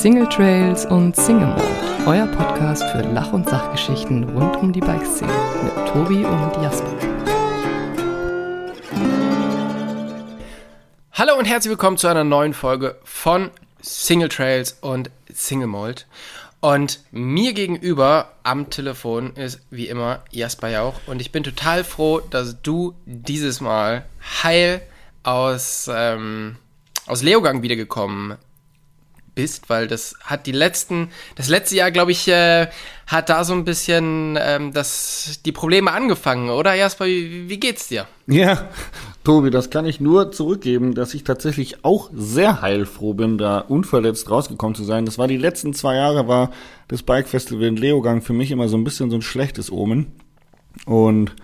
Single Trails und Single Mode, euer Podcast für Lach- und Sachgeschichten rund um die Bikeszene mit Tobi und Jasper. Hallo und herzlich willkommen zu einer neuen Folge von Single Trails und Single Mold. Und mir gegenüber am Telefon ist wie immer Jasper Jauch. Und ich bin total froh, dass du dieses Mal heil aus, ähm, aus Leogang wiedergekommen bist, weil das hat die letzten, das letzte Jahr, glaube ich, äh, hat da so ein bisschen ähm, das, die Probleme angefangen, oder Jasper? Wie, wie geht's dir? Ja, Tobi, das kann ich nur zurückgeben, dass ich tatsächlich auch sehr heilfroh bin, da unverletzt rausgekommen zu sein. Das war die letzten zwei Jahre, war das Bike Festival in Leogang für mich immer so ein bisschen so ein schlechtes Omen. Und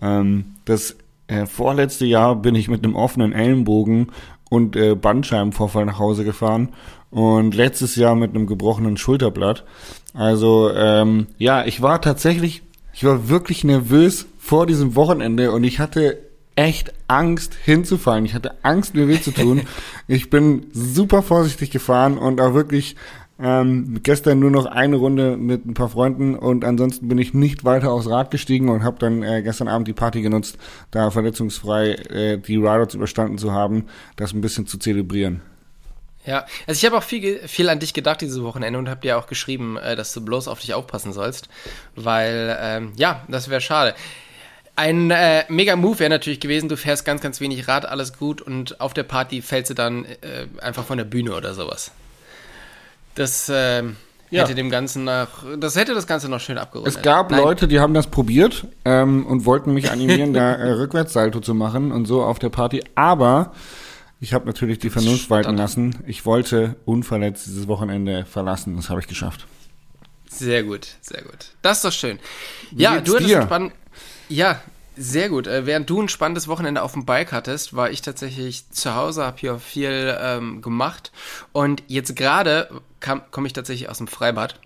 ähm, das äh, vorletzte Jahr bin ich mit einem offenen Ellenbogen und äh, Bandscheibenvorfall nach Hause gefahren und letztes Jahr mit einem gebrochenen Schulterblatt. Also ähm, ja, ich war tatsächlich, ich war wirklich nervös vor diesem Wochenende und ich hatte echt Angst hinzufallen. Ich hatte Angst, mir weh zu tun. ich bin super vorsichtig gefahren und auch wirklich ähm, gestern nur noch eine Runde mit ein paar Freunden und ansonsten bin ich nicht weiter aufs Rad gestiegen und habe dann äh, gestern Abend die Party genutzt, da verletzungsfrei äh, die Riders überstanden zu haben, das ein bisschen zu zelebrieren. Ja, also ich habe auch viel, viel an dich gedacht dieses Wochenende und habe dir auch geschrieben, äh, dass du bloß auf dich aufpassen sollst, weil ähm, ja, das wäre schade. Ein äh, mega Move wäre natürlich gewesen, du fährst ganz, ganz wenig Rad, alles gut und auf der Party fällst du dann äh, einfach von der Bühne oder sowas. Das äh, ja. hätte dem Ganzen nach, das hätte das Ganze noch schön abgerundet. Es gab Nein. Leute, die haben das probiert ähm, und wollten mich animieren, da äh, Rückwärtssalto zu machen und so auf der Party, aber ich habe natürlich die Vernunft walten lassen. Ich wollte unverletzt dieses Wochenende verlassen. Das habe ich geschafft. Sehr gut, sehr gut. Das ist doch schön. Wie ja, du hattest spannend. Ja, sehr gut. Äh, während du ein spannendes Wochenende auf dem Bike hattest, war ich tatsächlich zu Hause, habe hier viel ähm, gemacht. Und jetzt gerade komme ich tatsächlich aus dem Freibad.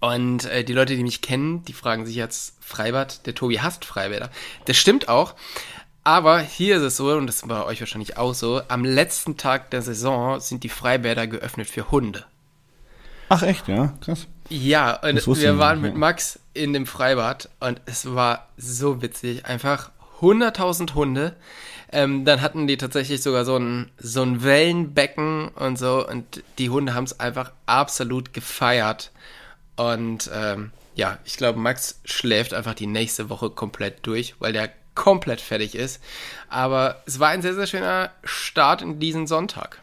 Und äh, die Leute, die mich kennen, die fragen sich jetzt, Freibad, der Tobi hasst Freibäder. Das stimmt auch. Aber hier ist es so, und das war bei euch wahrscheinlich auch so, am letzten Tag der Saison sind die Freibäder geöffnet für Hunde. Ach echt, ja, krass. Ja, und wir waren mit Max in dem Freibad und es war so witzig. Einfach 100.000 Hunde. Ähm, dann hatten die tatsächlich sogar so ein, so ein Wellenbecken und so und die Hunde haben es einfach absolut gefeiert. Und ähm, ja, ich glaube, Max schläft einfach die nächste Woche komplett durch, weil der komplett fertig ist. Aber es war ein sehr, sehr schöner Start in diesen Sonntag.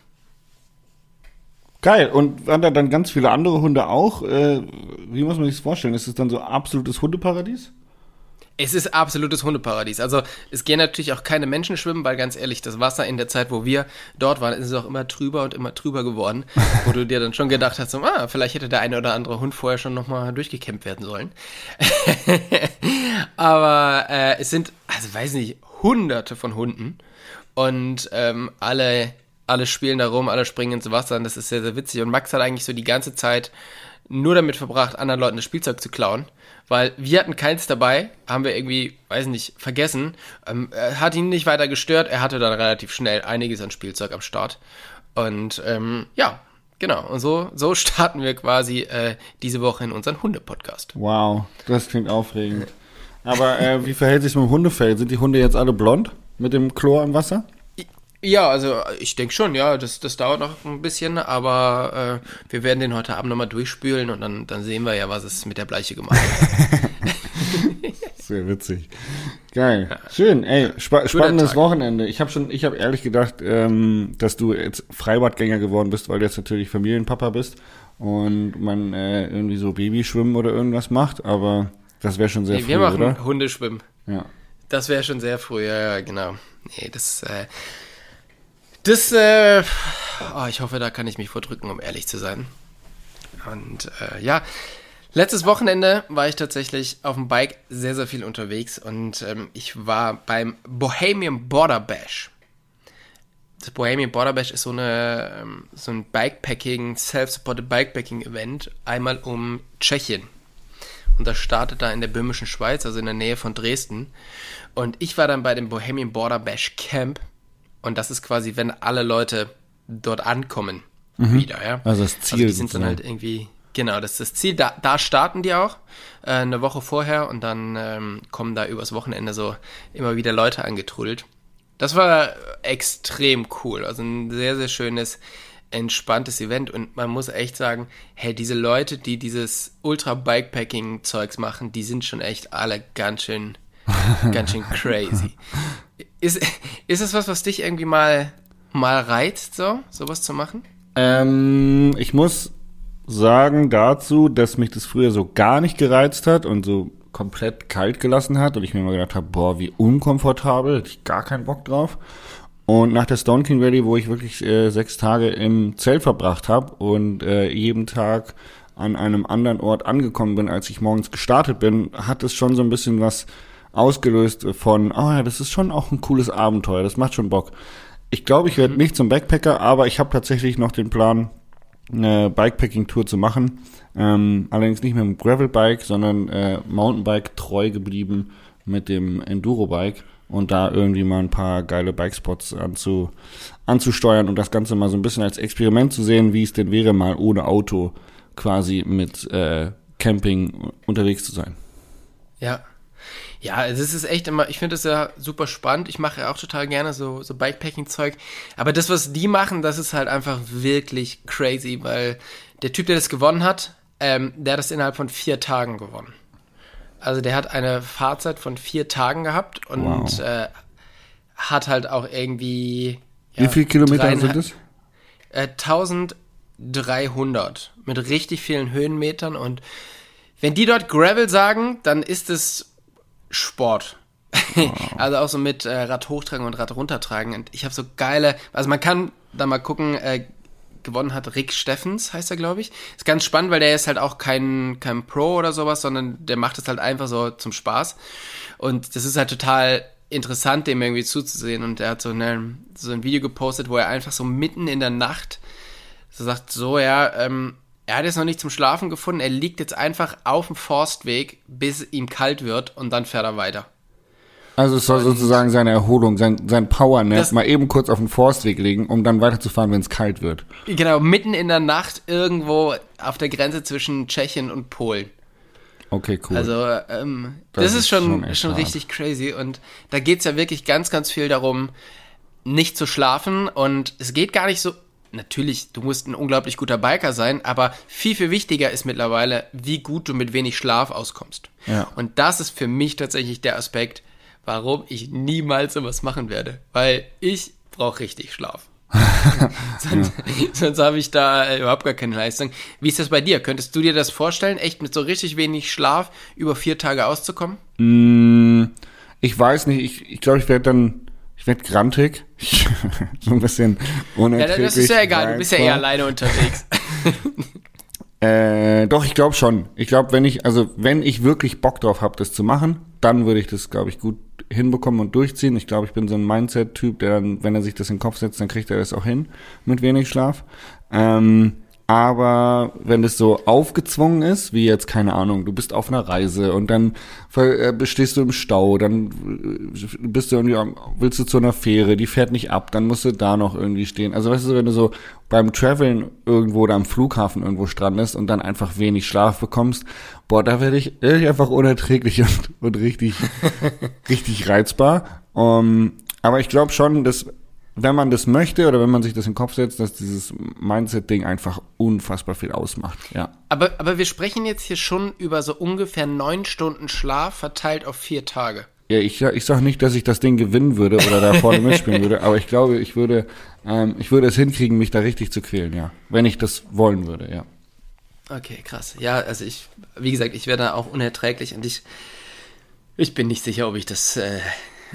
Geil. Und waren da dann ganz viele andere Hunde auch? Äh, wie muss man sich das vorstellen? Ist es dann so absolutes Hundeparadies? Es ist absolutes Hundeparadies. Also es gehen natürlich auch keine Menschen schwimmen, weil ganz ehrlich, das Wasser in der Zeit, wo wir dort waren, ist es auch immer trüber und immer trüber geworden, wo du dir dann schon gedacht hast, so, ah, vielleicht hätte der eine oder andere Hund vorher schon nochmal durchgekämmt werden sollen. Aber äh, es sind, also weiß nicht, hunderte von Hunden und ähm, alle, alle spielen da rum, alle springen ins Wasser und das ist sehr, sehr witzig. Und Max hat eigentlich so die ganze Zeit nur damit verbracht, anderen Leuten das Spielzeug zu klauen weil wir hatten keins dabei, haben wir irgendwie, weiß nicht, vergessen. Ähm, hat ihn nicht weiter gestört, er hatte dann relativ schnell einiges an Spielzeug am Start. Und ähm, ja, genau. Und so, so starten wir quasi äh, diese Woche in unseren Hunde-Podcast. Wow, das klingt aufregend. Aber äh, wie verhält sich mit dem Hundefell? Sind die Hunde jetzt alle blond mit dem Chlor im Wasser? Ja, also ich denke schon, ja, das, das dauert noch ein bisschen, aber äh, wir werden den heute Abend nochmal durchspülen und dann, dann sehen wir ja, was es mit der Bleiche gemacht hat. Sehr witzig. Geil. Schön, ey, spa spannendes Wochenende. Ich habe schon, ich habe ehrlich gedacht, ähm, dass du jetzt Freibadgänger geworden bist, weil du jetzt natürlich Familienpapa bist und man äh, irgendwie so Babyschwimmen oder irgendwas macht, aber das wäre schon sehr nee, früh, wir machen oder? Hundeschwimmen. Ja. Das wäre schon sehr früh, ja, ja, genau. Nee, das äh, das, äh, oh, ich hoffe, da kann ich mich vordrücken, um ehrlich zu sein. Und äh, ja, letztes Wochenende war ich tatsächlich auf dem Bike sehr, sehr viel unterwegs und ähm, ich war beim Bohemian Border Bash. Das Bohemian Border Bash ist so, eine, ähm, so ein Bikepacking, Self-Supported Bikepacking Event, einmal um Tschechien. Und das startet da in der böhmischen Schweiz, also in der Nähe von Dresden. Und ich war dann bei dem Bohemian Border Bash Camp und das ist quasi, wenn alle Leute dort ankommen. wieder, ja. Also das Ziel Also die sind dann halt irgendwie, genau, das ist das Ziel. Da, da starten die auch äh, eine Woche vorher und dann ähm, kommen da übers Wochenende so immer wieder Leute angetrudelt. Das war extrem cool. Also ein sehr, sehr schönes, entspanntes Event. Und man muss echt sagen, hey, diese Leute, die dieses Ultra-Bikepacking-Zeugs machen, die sind schon echt alle ganz schön, ganz schön crazy. Ist, ist es was, was dich irgendwie mal, mal reizt, so, sowas zu machen? Ähm, ich muss sagen dazu, dass mich das früher so gar nicht gereizt hat und so komplett kalt gelassen hat und ich mir immer gedacht habe, boah, wie unkomfortabel, hätte ich gar keinen Bock drauf. Und nach der Stone King Rally, wo ich wirklich äh, sechs Tage im Zelt verbracht habe und äh, jeden Tag an einem anderen Ort angekommen bin, als ich morgens gestartet bin, hat es schon so ein bisschen was ausgelöst von, oh ja, das ist schon auch ein cooles Abenteuer, das macht schon Bock. Ich glaube, ich werde nicht zum Backpacker, aber ich habe tatsächlich noch den Plan, eine Bikepacking-Tour zu machen. Ähm, allerdings nicht mit dem Gravelbike, sondern äh, Mountainbike treu geblieben mit dem Enduro-Bike und da irgendwie mal ein paar geile Bikespots anzu, anzusteuern und das Ganze mal so ein bisschen als Experiment zu sehen, wie es denn wäre, mal ohne Auto quasi mit äh, Camping unterwegs zu sein. Ja. Ja, es ist echt immer, ich finde es ja super spannend. Ich mache ja auch total gerne so, so Bikepacking-Zeug. Aber das, was die machen, das ist halt einfach wirklich crazy, weil der Typ, der das gewonnen hat, ähm, der hat das innerhalb von vier Tagen gewonnen. Also der hat eine Fahrzeit von vier Tagen gehabt und Wow. äh, hat halt auch irgendwie. ja, Wie viele Kilometer sind es? äh, 1300 mit richtig vielen Höhenmetern und wenn die dort Gravel sagen, dann ist es Sport. also auch so mit äh, Rad hochtragen und Rad runtertragen und ich habe so geile, also man kann da mal gucken, äh, gewonnen hat Rick Steffens, heißt er, glaube ich. Ist ganz spannend, weil der ist halt auch kein, kein Pro oder sowas, sondern der macht es halt einfach so zum Spaß. Und das ist halt total interessant, dem irgendwie zuzusehen. Und er hat so, eine, so ein Video gepostet, wo er einfach so mitten in der Nacht so sagt, so, ja, ähm, er hat jetzt noch nicht zum Schlafen gefunden, er liegt jetzt einfach auf dem Forstweg, bis ihm kalt wird und dann fährt er weiter. Also es soll sozusagen seine Erholung, sein, sein Powernap Das- mal eben kurz auf den Forstweg legen, um dann weiterzufahren, wenn es kalt wird. Genau, mitten in der Nacht irgendwo auf der Grenze zwischen Tschechien und Polen. Okay, cool. Also, ähm, Das das, ist ist schon, schon schon, richtig crazy. Und da geht's ja wirklich ganz, ganz viel darum, nicht zu schlafen. Und es geht gar nicht so. Natürlich, du musst ein unglaublich guter Biker sein, aber viel, viel wichtiger ist mittlerweile, wie gut du mit wenig Schlaf auskommst. Ja. Und das ist für mich tatsächlich der Aspekt, warum ich niemals sowas machen werde. Weil ich brauche richtig Schlaf. sonst sonst habe ich da äh, überhaupt gar keine Leistung. Wie ist das bei dir? Könntest du dir das vorstellen, echt mit so richtig wenig Schlaf über vier Tage auszukommen? Mm, ich weiß nicht, ich, ich glaube, ich werde dann, ich werde grantig. so ein bisschen Ja, unerträglich. das ist ja egal, du bist ja eher alleine unterwegs. Äh, doch, ich glaube schon. Ich glaube, wenn ich, also wenn ich wirklich Bock drauf habe, das zu machen, dann würde ich das, glaube ich, gut hinbekommen und durchziehen. Ich glaube, ich bin so ein Mindset-Typ, der dann, wenn er sich das in den Kopf setzt, dann kriegt er das auch hin mit wenig Schlaf. Ähm, aber wenn das so aufgezwungen ist, wie jetzt, keine Ahnung, du bist auf einer Reise und dann äh, bestehst du im Stau, dann äh, bist du irgendwie, willst du zu einer Fähre, die fährt nicht ab, dann musst du da noch irgendwie stehen. Also weißt du, wenn du so beim Traveln irgendwo oder am Flughafen irgendwo strandest und dann einfach wenig Schlaf bekommst, boah, da werde ich, ich einfach unerträglich und, und richtig, richtig reizbar. Um, aber ich glaube schon, dass wenn man das möchte oder wenn man sich das in den Kopf setzt, dass dieses Mindset-Ding einfach unfassbar viel ausmacht. Ja. aber, aber wir sprechen jetzt hier schon über so ungefähr neun Stunden Schlaf verteilt auf vier Tage. Ja, ich, ich sag nicht, dass ich das Ding gewinnen würde oder da vorne mitspielen würde, aber ich glaube, ich würde, ähm, ich würde es hinkriegen, mich da richtig zu quälen, ja. Wenn ich das wollen würde, ja. Okay, krass. Ja, also ich, wie gesagt, ich werde da auch unerträglich und ich, ich bin nicht sicher, ob ich das, äh,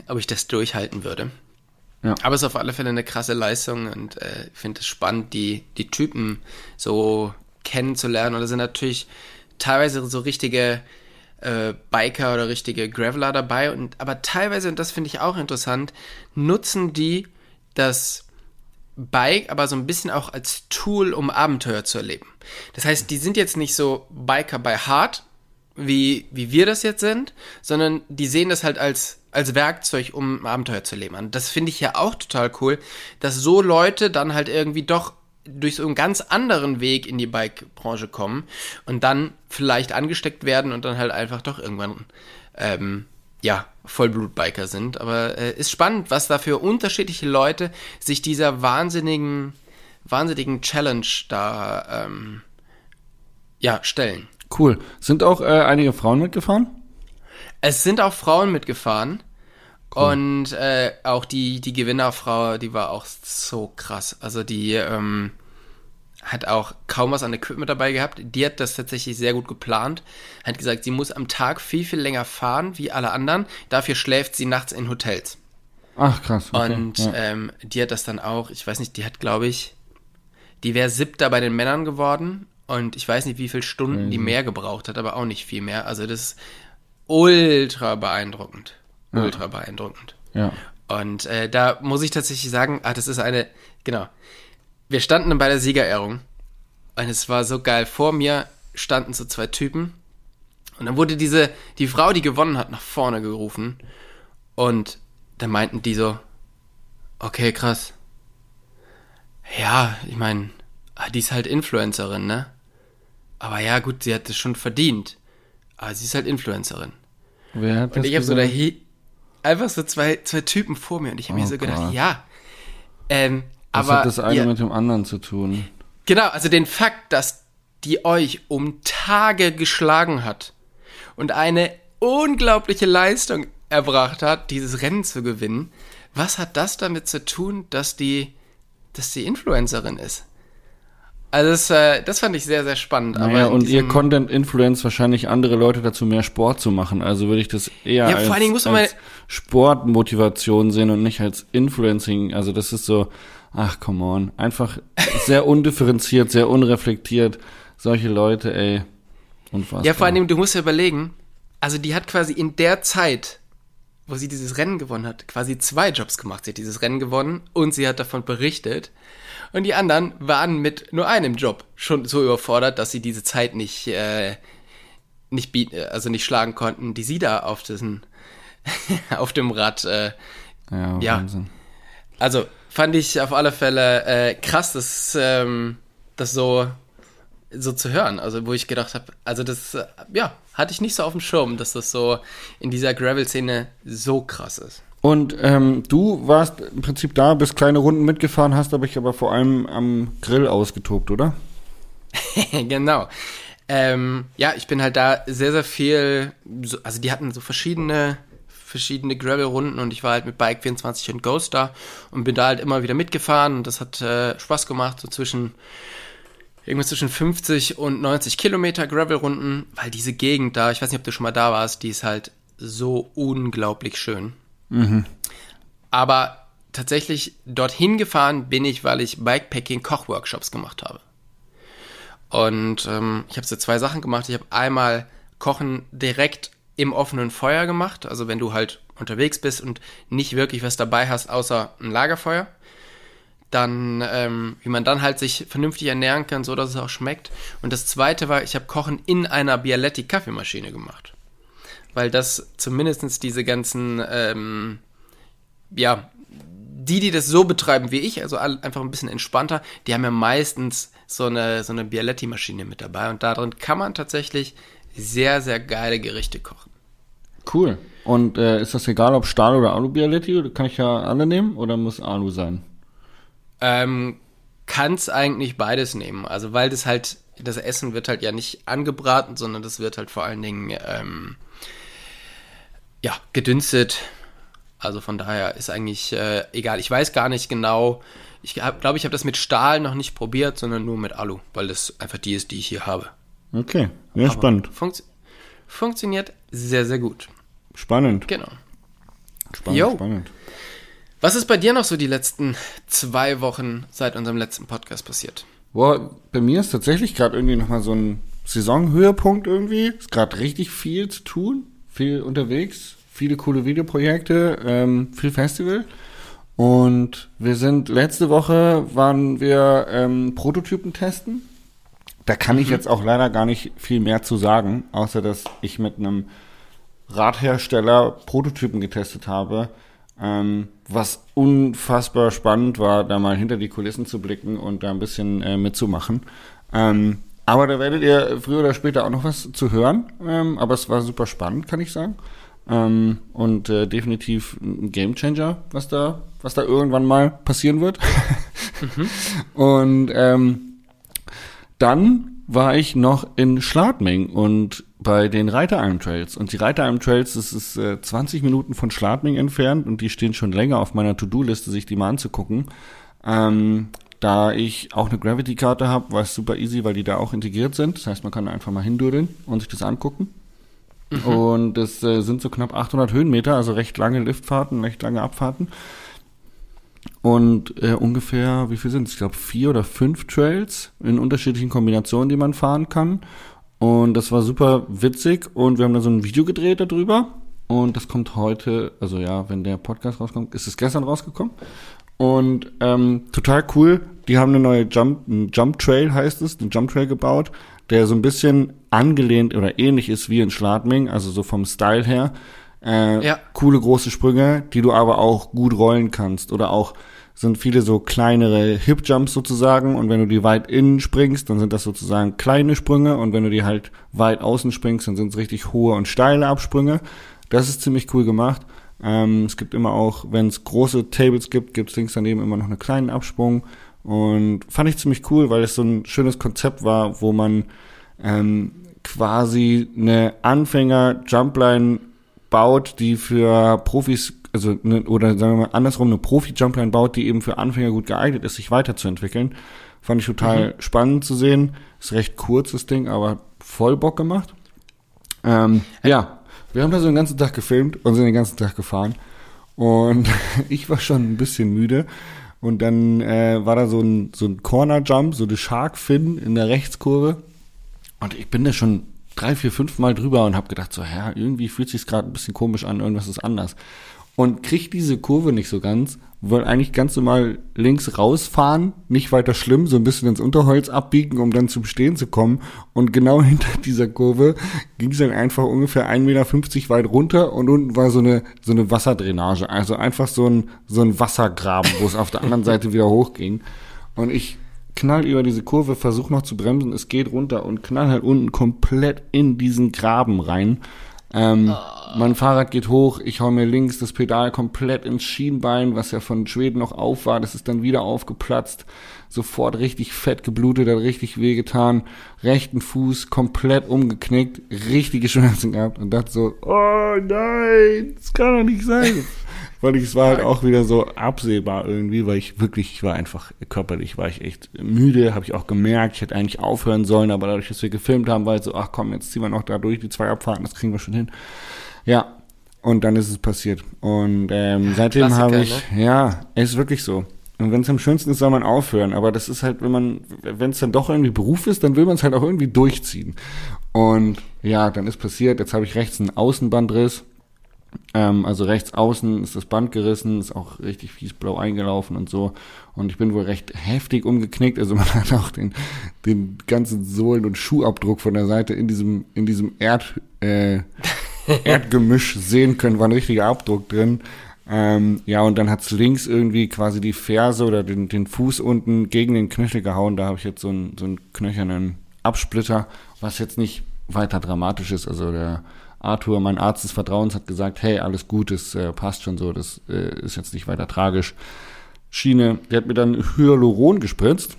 ob ich das durchhalten würde. Ja. Aber es ist auf alle Fälle eine krasse Leistung und äh, ich finde es spannend, die, die Typen so kennenzulernen. Und da sind natürlich teilweise so richtige äh, Biker oder richtige Graveler dabei. Und aber teilweise, und das finde ich auch interessant, nutzen die das Bike aber so ein bisschen auch als Tool, um Abenteuer zu erleben. Das heißt, die sind jetzt nicht so Biker bei Hard, wie, wie wir das jetzt sind, sondern die sehen das halt als, als Werkzeug, um Abenteuer zu erleben. Und das finde ich ja auch total cool, dass so Leute dann halt irgendwie doch durch so einen ganz anderen Weg in die Bike-Branche kommen und dann vielleicht angesteckt werden und dann halt einfach doch irgendwann, ähm, ja, Vollblutbiker sind. Aber äh, ist spannend, was da für unterschiedliche Leute sich dieser wahnsinnigen, wahnsinnigen Challenge da, ähm, ja, stellen. Cool. Sind auch äh, einige Frauen mitgefahren? Es sind auch Frauen mitgefahren. Und äh, auch die, die Gewinnerfrau, die war auch so krass. Also die ähm, hat auch kaum was an Equipment dabei gehabt. Die hat das tatsächlich sehr gut geplant. Hat gesagt, sie muss am Tag viel, viel länger fahren wie alle anderen. Dafür schläft sie nachts in Hotels. Ach, krass. Okay. Und ja. ähm, die hat das dann auch, ich weiß nicht, die hat, glaube ich, die wäre siebter bei den Männern geworden. Und ich weiß nicht, wie viele Stunden die Crazy. mehr gebraucht hat, aber auch nicht viel mehr. Also das ist ultra beeindruckend. Ultra beeindruckend. ja. Und äh, da muss ich tatsächlich sagen, ah, das ist eine, genau. Wir standen bei der Siegerehrung und es war so geil. Vor mir standen so zwei Typen und dann wurde diese, die Frau, die gewonnen hat, nach vorne gerufen und dann meinten die so, okay, krass. Ja, ich meine, die ist halt Influencerin, ne? Aber ja, gut, sie hat es schon verdient. Aber sie ist halt Influencerin. Wer hat Und das ich habe so da einfach so zwei, zwei Typen vor mir und ich habe mir Oh so gedacht, Gott. ja. Ähm, Was aber hat das eine ihr, mit dem anderen zu tun? genau, also den Fakt, dass die euch um Tage geschlagen hat und eine unglaubliche Leistung erbracht hat, dieses Rennen zu gewinnen, was hat das damit zu tun, dass die, dass die Influencerin ist? Also das, äh, das fand ich sehr, sehr spannend. Naja, und ihr Content influence wahrscheinlich andere Leute dazu, mehr Sport zu machen. Also würde ich das eher Ja, als, vor allen Dingen muss man als Sportmotivation sehen und nicht als Influencing. Also das ist so, ach come on, einfach sehr undifferenziert, sehr unreflektiert. Solche Leute, ey, unfassbar. Ja, vor allem, du musst ja überlegen, also die hat quasi in der Zeit, wo sie dieses Rennen gewonnen hat, quasi zwei Jobs gemacht. Sie hat dieses Rennen gewonnen und sie hat davon berichtet. Und die anderen waren mit nur einem Job schon so überfordert, dass sie diese Zeit nicht, äh, nicht bieten, also nicht schlagen konnten, die sie da auf diesen, auf dem Rad, äh, ja, ja. Wahnsinn. also fand ich auf alle Fälle äh, krass, das, ähm, das so, so zu hören. Also wo ich gedacht habe, also das, äh, ja, hatte ich nicht so auf dem Schirm, dass das so in dieser Gravel-Szene so krass ist. Und ähm, du warst im Prinzip da, bist kleine Runden mitgefahren, hast aber ich aber vor allem am Grill ausgetobt, oder? genau. Ähm, ja, ich bin halt da sehr, sehr viel, so, also die hatten so verschiedene, verschiedene Gravel-Runden und ich war halt mit Bike 24 und Ghost da und bin da halt immer wieder mitgefahren und das hat äh, Spaß gemacht, so zwischen irgendwas zwischen 50 und 90 Kilometer Gravel-Runden, weil diese Gegend da, ich weiß nicht, ob du schon mal da warst, die ist halt so unglaublich schön. Aber tatsächlich dorthin gefahren bin ich, weil ich Bikepacking-Kochworkshops gemacht habe. Und ähm, ich habe so zwei Sachen gemacht. Ich habe einmal Kochen direkt im offenen Feuer gemacht. Also wenn du halt unterwegs bist und nicht wirklich was dabei hast, außer ein Lagerfeuer. Dann, ähm, wie man dann halt sich vernünftig ernähren kann, so dass es auch schmeckt. Und das zweite war, ich habe Kochen in einer Bialetti Kaffeemaschine gemacht. Weil das zumindestens diese ganzen, ähm, ja, die, die das so betreiben wie ich, also einfach ein bisschen entspannter, die haben ja meistens so eine, so eine Bialetti-Maschine mit dabei und darin kann man tatsächlich sehr, sehr geile Gerichte kochen. Cool. Und äh, ist das egal, ob Stahl oder Alu Bialetti? Oder Kann ich ja alle nehmen oder muss Alu sein? Ähm, kann's eigentlich beides nehmen, also weil das halt, das Essen wird halt ja nicht angebraten, sondern das wird halt vor allen Dingen, ähm, ja, gedünstet. Also von daher ist eigentlich äh, egal. Ich weiß gar nicht genau. Ich glaube, glaub, ich habe das mit Stahl noch nicht probiert, sondern nur mit Alu, weil das einfach die ist, die ich hier habe. Okay, ja, spannend. Funkt funktioniert sehr, sehr gut. Spannend. Genau. Spannend, Jo. spannend. Was ist bei dir noch so die letzten zwei Wochen seit unserem letzten Podcast passiert? Boah, bei mir ist tatsächlich gerade irgendwie nochmal so ein Saisonhöhepunkt irgendwie. Ist gerade richtig viel zu tun, viel unterwegs, viele coole Videoprojekte, ähm, viel Festival. Und wir sind, letzte Woche waren wir ähm, Prototypen testen. Da kann ich jetzt auch leider gar nicht viel mehr zu sagen, außer dass ich mit einem Radhersteller Prototypen getestet habe. Ähm, was unfassbar spannend war, da mal hinter die Kulissen zu blicken und da ein bisschen äh, mitzumachen. Ähm, aber da werdet ihr früher oder später auch noch was zu hören. Ähm, aber es war super spannend, kann ich sagen. Ähm, und äh, definitiv ein Gamechanger, was da, was da irgendwann mal passieren wird. mhm. Und ähm, dann war ich noch in Schladming und bei den Reiteralm Trails. Und die Reiteralm Trails, das ist äh, 20 Minuten von Schladming entfernt und die stehen schon länger auf meiner To-Do-Liste, sich die mal anzugucken. Ähm, da ich auch eine Gravity-Karte habe, war es super easy, weil die da auch integriert sind. Das heißt, man kann einfach mal hindurdeln und sich das angucken. Mhm. Und das äh, sind so knapp 800 Höhenmeter, also recht lange Liftfahrten, recht lange Abfahrten. Und äh, ungefähr, wie viel sind es? Ich glaube, vier oder fünf Trails in unterschiedlichen Kombinationen, die man fahren kann. Und das war super witzig und wir haben da so ein Video gedreht darüber. Und das kommt heute, also ja, wenn der Podcast rauskommt, ist es gestern rausgekommen. Und ähm, total cool. Die haben eine neue Jump, ein Jump Trail heißt es, einen Jump Trail gebaut, der so ein bisschen angelehnt oder ähnlich ist wie in Schladming, also so vom Style her. Äh, ja. Coole große Sprünge, die du aber auch gut rollen kannst. Oder auch sind viele so kleinere Hip Jumps sozusagen. Und wenn du die weit innen springst, dann sind das sozusagen kleine Sprünge. Und wenn du die halt weit außen springst, dann sind es richtig hohe und steile Absprünge. Das ist ziemlich cool gemacht. Ähm, es gibt immer auch, wenn es große Tables gibt, gibt es links daneben immer noch einen kleinen Absprung. Und fand ich ziemlich cool, weil es so ein schönes Konzept war, wo man ähm, quasi eine Anfänger-Jumpline baut, die für Profis, also ne, oder sagen wir mal andersrum, eine Profi-Jumpline baut, die eben für Anfänger gut geeignet ist, sich weiterzuentwickeln. Fand ich total mhm. spannend zu sehen. Ist recht kurzes Ding, aber voll Bock gemacht. Ähm, ja, wir haben da so den ganzen Tag gefilmt und sind den ganzen Tag gefahren. Und ich war schon ein bisschen müde. Und dann äh, war da so ein, so ein Corner-Jump, so eine Shark-Fin in der Rechtskurve. Und ich bin da schon drei, vier, fünf Mal drüber und habe gedacht, so, ja, irgendwie fühlt sich gerade ein bisschen komisch an, irgendwas ist anders. Und krieg diese Kurve nicht so ganz wollen eigentlich ganz normal links rausfahren, nicht weiter schlimm, so ein bisschen ins Unterholz abbiegen, um dann zum Stehen zu kommen. Und genau hinter dieser Kurve ging es dann einfach ungefähr 1,50 Meter weit runter und unten war so eine, so eine Wasserdrainage. Also einfach so ein, so ein Wassergraben, wo es auf der anderen Seite wieder hochging. Und ich knall über diese Kurve, versuche noch zu bremsen, es geht runter und knall halt unten komplett in diesen Graben rein. Ähm, oh. Mein Fahrrad geht hoch, ich hau mir links das Pedal komplett ins Schienbein, was ja von Schweden noch auf war, das ist dann wieder aufgeplatzt, sofort richtig fett geblutet, hat richtig wehgetan, rechten Fuß komplett umgeknickt, richtige Schmerzen gehabt und dachte so, oh nein, das kann doch nicht sein. Weil ich, es war halt auch wieder so absehbar irgendwie, weil ich wirklich, ich war einfach körperlich, war ich echt müde, habe ich auch gemerkt, ich hätte eigentlich aufhören sollen, aber dadurch, dass wir gefilmt haben, war ich so, ach komm, jetzt ziehen wir noch da durch die zwei Abfahrten, das kriegen wir schon hin. Ja, und dann ist es passiert. Und ähm, seitdem habe ich, ne? ja, es ist wirklich so. Und wenn es am schönsten ist, soll man aufhören. Aber das ist halt, wenn man, wenn es dann doch irgendwie Beruf ist, dann will man es halt auch irgendwie durchziehen. Und ja, dann ist passiert, jetzt habe ich rechts einen Außenbandriss ähm, also rechts außen ist das Band gerissen, ist auch richtig fies blau eingelaufen und so. Und ich bin wohl recht heftig umgeknickt. Also man hat auch den, den ganzen Sohlen- und Schuhabdruck von der Seite in diesem, in diesem Erd, äh, Erdgemisch sehen können, war ein richtiger Abdruck drin. Ähm, ja, und dann hat's links irgendwie quasi die Ferse oder den, den Fuß unten gegen den Knöchel gehauen. Da habe ich jetzt so einen, so einen knöchernen Absplitter, was jetzt nicht weiter dramatisch ist. Also der Arthur, mein Arzt des Vertrauens, hat gesagt, hey, alles gut, es äh, passt schon so, das äh, ist jetzt nicht weiter tragisch. Schiene, der hat mir dann Hyaluron gespritzt,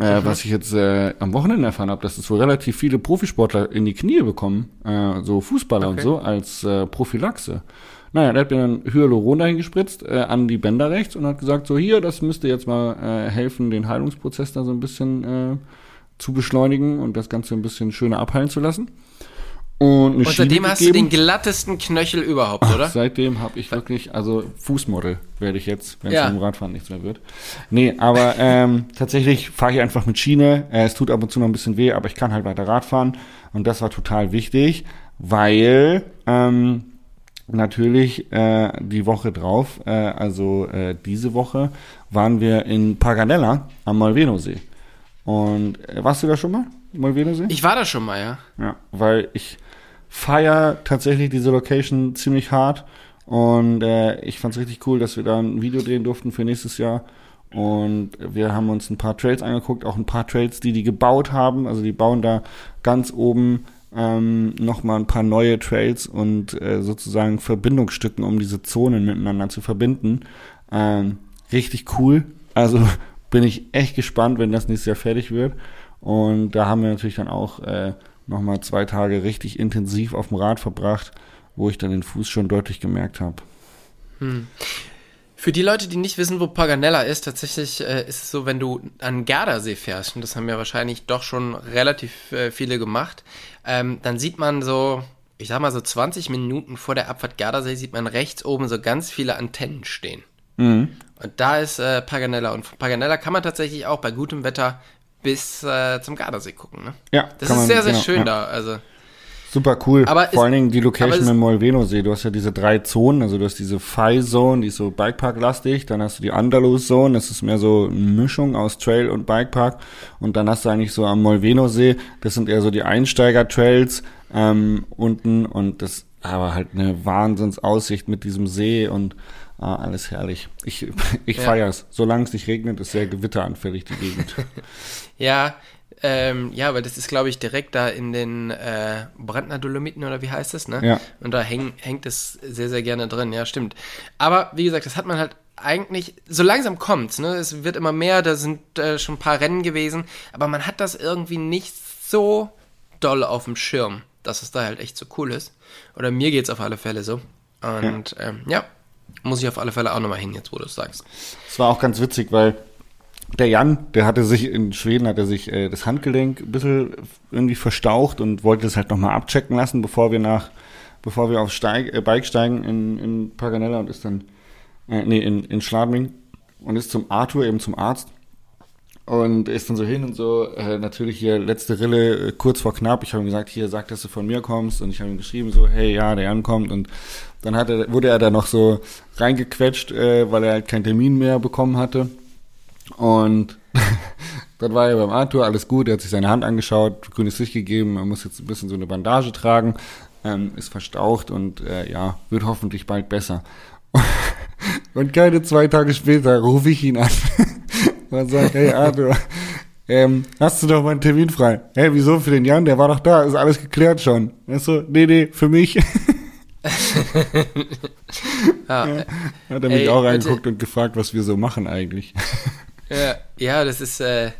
äh, mhm. was ich jetzt äh, am Wochenende erfahren habe, dass es wohl relativ viele Profisportler in die Knie bekommen, äh, so Fußballer okay. und so, als äh, Prophylaxe. Naja, der hat mir dann Hyaluron dahin gespritzt, äh, an die Bänder rechts und hat gesagt, so hier, das müsste jetzt mal äh, helfen, den Heilungsprozess da so ein bisschen äh, zu beschleunigen und das Ganze ein bisschen schöner abheilen zu lassen. Und, und seitdem hast du den glattesten Knöchel überhaupt, oder? Ach, seitdem habe ich wirklich, also Fußmodel werde ich jetzt, wenn es ja. im Radfahren nichts mehr wird. Nee, aber ähm, tatsächlich fahre ich einfach mit Schiene. Äh, es tut ab und zu noch ein bisschen weh, aber ich kann halt weiter Radfahren. Und das war total wichtig, weil ähm, natürlich äh, die Woche drauf, äh, also äh, diese Woche, waren wir in Paganella am Malveno-See. Und äh, warst du da schon mal? Malveno-See? Ich war da schon mal, ja. Ja, weil ich feier tatsächlich diese Location ziemlich hart Und äh, ich fand es richtig cool, dass wir da ein Video drehen durften für nächstes Jahr. Und wir haben uns ein paar Trails angeguckt, auch ein paar Trails, die die gebaut haben. Also die bauen da ganz oben ähm, nochmal ein paar neue Trails und äh, sozusagen Verbindungsstücken, um diese Zonen miteinander zu verbinden. Ähm, richtig cool. Also bin ich echt gespannt, wenn das nächstes Jahr fertig wird. Und da haben wir natürlich dann auch äh, nochmal zwei Tage richtig intensiv auf dem Rad verbracht, wo ich dann den Fuß schon deutlich gemerkt habe. Hm. Für die Leute, die nicht wissen, wo Paganella ist, tatsächlich äh, ist es so, wenn du an Gardasee fährst, und das haben ja wahrscheinlich doch schon relativ äh, viele gemacht, ähm, dann sieht man so, ich sag mal so 20 Minuten vor der Abfahrt Gardasee, sieht man rechts oben so ganz viele Antennen stehen. Mhm. Und da ist äh, Paganella. Und von Paganella kann man tatsächlich auch bei gutem Wetter bis äh, zum Gardasee gucken. Ne? Ja, das ist man, sehr, sehr genau, schön ja. da. Also Super cool. Aber Vor ist, allen Dingen die Location im Molveno-See. Du hast ja diese drei Zonen. Also du hast diese Fai-Zone, die ist so Bikepark-lastig. Dann hast du die Andalus-Zone. Das ist mehr so eine Mischung aus Trail und Bikepark. Und dann hast du eigentlich so am Molveno-See, das sind eher so die Einsteiger-Trails ähm, unten. Und das aber halt eine Wahnsinnsaussicht mit diesem See und Ah, alles herrlich. Ich, ich ja. feier's. Solange es nicht regnet, ist sehr gewitteranfällig die Gegend. ja, ähm, ja, weil das ist, glaube ich, direkt da in den äh, Brandner Dolomiten oder wie heißt das, ne? Ja. Und da häng, hängt es sehr, sehr gerne drin, ja, stimmt. Aber wie gesagt, das hat man halt eigentlich, so langsam kommt's, ne? Es wird immer mehr, da sind äh, schon ein paar Rennen gewesen, aber man hat das irgendwie nicht so doll auf dem Schirm, dass es da halt echt so cool ist. Oder mir geht's auf alle Fälle so. Und ja, ähm, ja muss ich auf alle Fälle auch nochmal hin, jetzt wo du es sagst. Es war auch ganz witzig, weil der Jan, der hatte sich in Schweden, hat er sich äh, das Handgelenk ein bisschen irgendwie verstaucht und wollte das halt nochmal abchecken lassen, bevor wir nach, bevor wir auf Steig, äh, Bike steigen in, in Paganella und ist dann, äh, nee, in, in Schladming und ist zum Arthur, eben zum Arzt. Und ist dann so hin und so, äh, natürlich hier letzte Rille, äh, kurz vor knapp. Ich habe ihm gesagt, hier sag, dass du von mir kommst. Und ich habe ihm geschrieben, so, hey, ja, der Jan kommt. Und dann er, wurde er da noch so reingequetscht, äh, weil er halt keinen Termin mehr bekommen hatte. Und dann war er beim Arthur, alles gut, er hat sich seine Hand angeschaut, grünes Licht gegeben, er muss jetzt ein bisschen so eine Bandage tragen, ähm, ist verstaucht und äh, ja, wird hoffentlich bald besser. Und keine zwei Tage später rufe ich ihn an und sage, hey Arthur, ähm, hast du doch mal einen Termin frei? Hey, wieso für den Jan? Der war doch da, ist alles geklärt schon. Weißt du, nee, nee, für mich. ja, ja, hat er mich ey, auch reingeguckt und gefragt, was wir so machen eigentlich. Ja, ja das ist äh,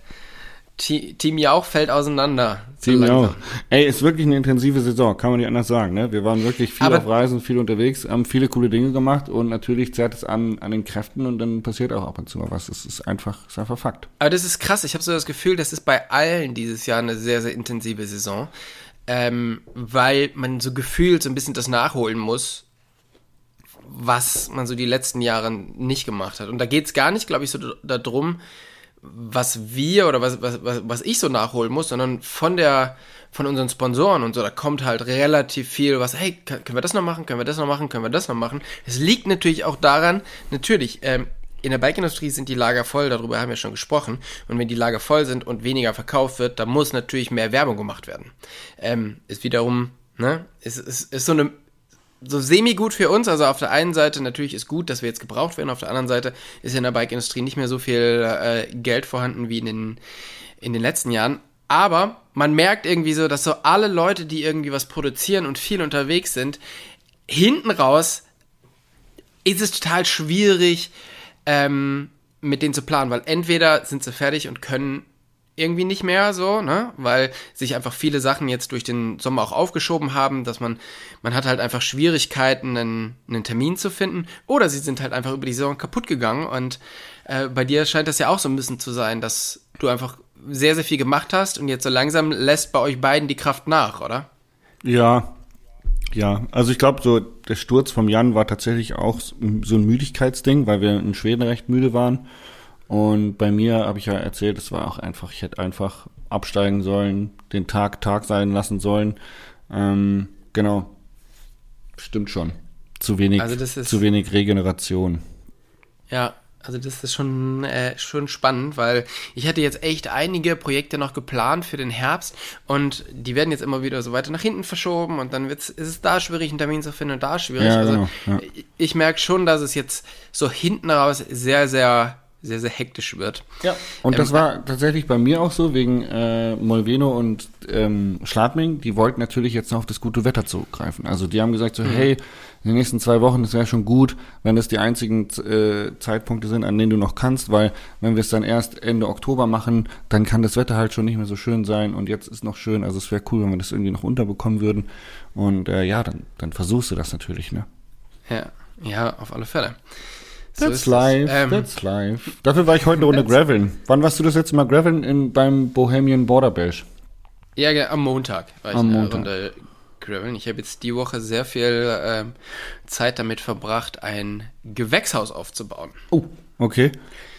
Team Jauch fällt auseinander. Team Jauch. Ey, ist wirklich eine intensive Saison, kann man nicht anders sagen. Ne? Wir waren wirklich viel Aber auf Reisen, viel unterwegs, haben viele coole Dinge gemacht und natürlich zerrt es an, an den Kräften und dann passiert auch ab und zu mal was. Das ist einfach, ist einfach Fakt. Aber das ist krass. Ich habe so das Gefühl, das ist bei allen dieses Jahr eine sehr, sehr intensive Saison, ähm, weil man so gefühlt so ein bisschen das nachholen muss, was man so die letzten Jahre nicht gemacht hat. Und da geht es gar nicht, glaube ich, so darum, was wir oder was, was, was ich so nachholen muss, sondern von der, von unseren Sponsoren und so, da kommt halt relativ viel, was, hey, können wir das noch machen, können wir das noch machen, können wir das noch machen. Es liegt natürlich auch daran, natürlich, ähm, in der Bike-Industrie sind die Lager voll, darüber haben wir schon gesprochen. Und wenn die Lager voll sind und weniger verkauft wird, dann muss natürlich mehr Werbung gemacht werden. Ähm, ist wiederum, ne, ist, ist, ist so eine so semi-gut für uns. Also auf der einen Seite natürlich ist gut, dass wir jetzt gebraucht werden. Auf der anderen Seite ist in der Bike-Industrie nicht mehr so viel äh, Geld vorhanden wie in den, in den letzten Jahren. Aber man merkt irgendwie so, dass so alle Leute, die irgendwie was produzieren und viel unterwegs sind, hinten raus ist es total schwierig, ähm, mit denen zu planen, weil entweder sind sie fertig und können irgendwie nicht mehr so, ne? Weil sich einfach viele Sachen jetzt durch den Sommer auch aufgeschoben haben, dass man, man hat halt einfach Schwierigkeiten, einen, einen Termin zu finden. Oder sie sind halt einfach über die Saison kaputt gegangen. Und äh, bei dir scheint das ja auch so ein bisschen zu sein, dass du einfach sehr, sehr viel gemacht hast und jetzt so langsam lässt bei euch beiden die Kraft nach, oder? Ja, ja, also ich glaube, so der Sturz vom Jan war tatsächlich auch so ein Müdigkeitsding, weil wir in Schweden recht müde waren. Und bei mir habe ich ja erzählt, es war auch einfach, ich hätte einfach absteigen sollen, den Tag Tag sein lassen sollen. Ähm, genau. Stimmt schon. Zu wenig, also zu wenig Regeneration. Ja, Also das ist schon, äh, schon spannend, weil ich hatte jetzt echt einige Projekte noch geplant für den Herbst und die werden jetzt immer wieder so weiter nach hinten verschoben und dann wird's, ist es da schwierig, einen Termin zu finden und da schwierig. Ja, also genau, ja. ich merke schon, dass es jetzt so hinten raus sehr, sehr, sehr, sehr hektisch wird. Ja. Und das Ähm, war tatsächlich bei mir auch so, wegen äh, Molveno und ähm, Schladming, die wollten natürlich jetzt noch auf das gute Wetter zurückgreifen. Also die haben gesagt so, hey, in den nächsten zwei Wochen, das wäre schon gut, wenn das die einzigen äh, Zeitpunkte sind, an denen du noch kannst, weil wenn wir es dann erst Ende Oktober machen, dann kann das Wetter halt schon nicht mehr so schön sein und jetzt ist noch schön, also es wäre cool, wenn wir das irgendwie noch unterbekommen würden. Und äh, ja, dann, dann versuchst du das natürlich, ne? Ja, ja, auf alle Fälle. So That's es. life, Ähm, that's life. Dafür war ich heute eine Runde Graveln. Wann warst du das letzte Mal Graveln in, beim Bohemian Border Bash? Ja, am Montag war ich Am Montag. Runde graveln. Ich habe jetzt die Woche sehr viel ähm, Zeit damit verbracht, ein Gewächshaus aufzubauen. Oh, okay.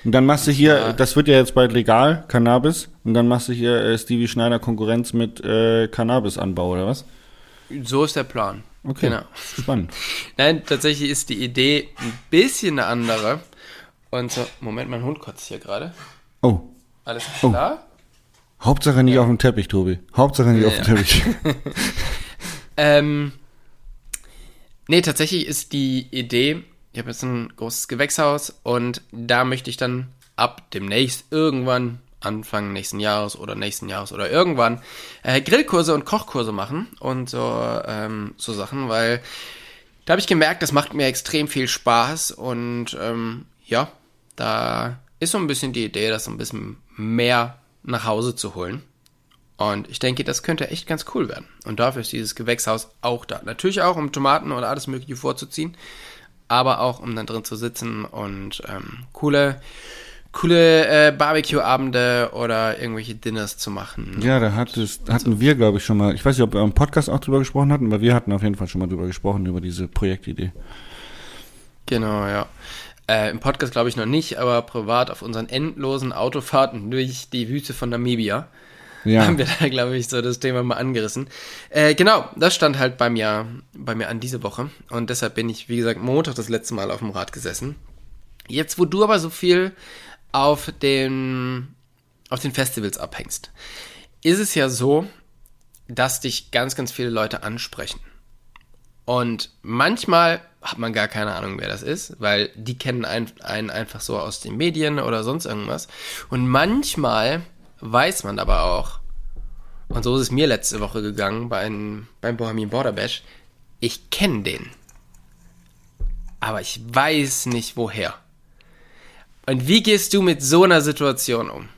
Und dann machst du hier, das wird ja jetzt bald legal, Cannabis. Und dann machst du hier äh, Stevie Schneider Konkurrenz mit äh, Cannabisanbau, oder was? So ist der Plan. Okay. Genau. Spannend. Nein, tatsächlich ist die Idee ein bisschen eine andere. Und so, Moment, mein Hund kotzt hier gerade. Oh. Alles Oh. klar? Hauptsache nicht auf dem Teppich, Tobi. Hauptsache nicht auf dem Ja. Teppich. Ähm, nee, tatsächlich ist die Idee, ich habe jetzt ein großes Gewächshaus und da möchte ich dann ab demnächst irgendwann Anfang nächsten Jahres oder nächsten Jahres oder irgendwann äh, Grillkurse und Kochkurse machen und so, ähm, so Sachen, weil da habe ich gemerkt, das macht mir extrem viel Spaß und ähm, ja, da ist so ein bisschen die Idee, das so ein bisschen mehr nach Hause zu holen. Und ich denke, das könnte echt ganz cool werden. Und dafür ist dieses Gewächshaus auch da. Natürlich auch, um Tomaten oder alles Mögliche vorzuziehen, aber auch, um dann drin zu sitzen und ähm, coole, coole äh, Barbecue-Abende oder irgendwelche Dinners zu machen. ja, da hat es, hatten wir, glaube ich, schon mal, ich weiß nicht, ob wir im Podcast auch drüber gesprochen hatten, aber wir hatten auf jeden Fall schon mal drüber gesprochen, über diese Projektidee. Genau, ja. Äh, Im Podcast glaube ich noch nicht, aber privat auf unseren endlosen Autofahrten durch die Wüste von Namibia Ja. haben wir da, glaube ich, so das Thema mal angerissen. Äh, genau, das stand halt bei mir, bei mir an diese Woche. Und deshalb bin ich, wie gesagt, Montag das letzte Mal auf dem Rad gesessen. Jetzt, wo du aber so viel auf den, auf den Festivals abhängst, ist es ja so, dass dich ganz, ganz viele Leute ansprechen. Und manchmal hat man gar keine Ahnung, wer das ist, weil die kennen ein, einen einfach so aus den Medien oder sonst irgendwas. Und manchmal weiß man aber auch, und so ist es mir letzte Woche gegangen bei beim Bohemian Border Bash, ich kenne den. Aber ich weiß nicht woher. Und wie gehst du mit so einer Situation um?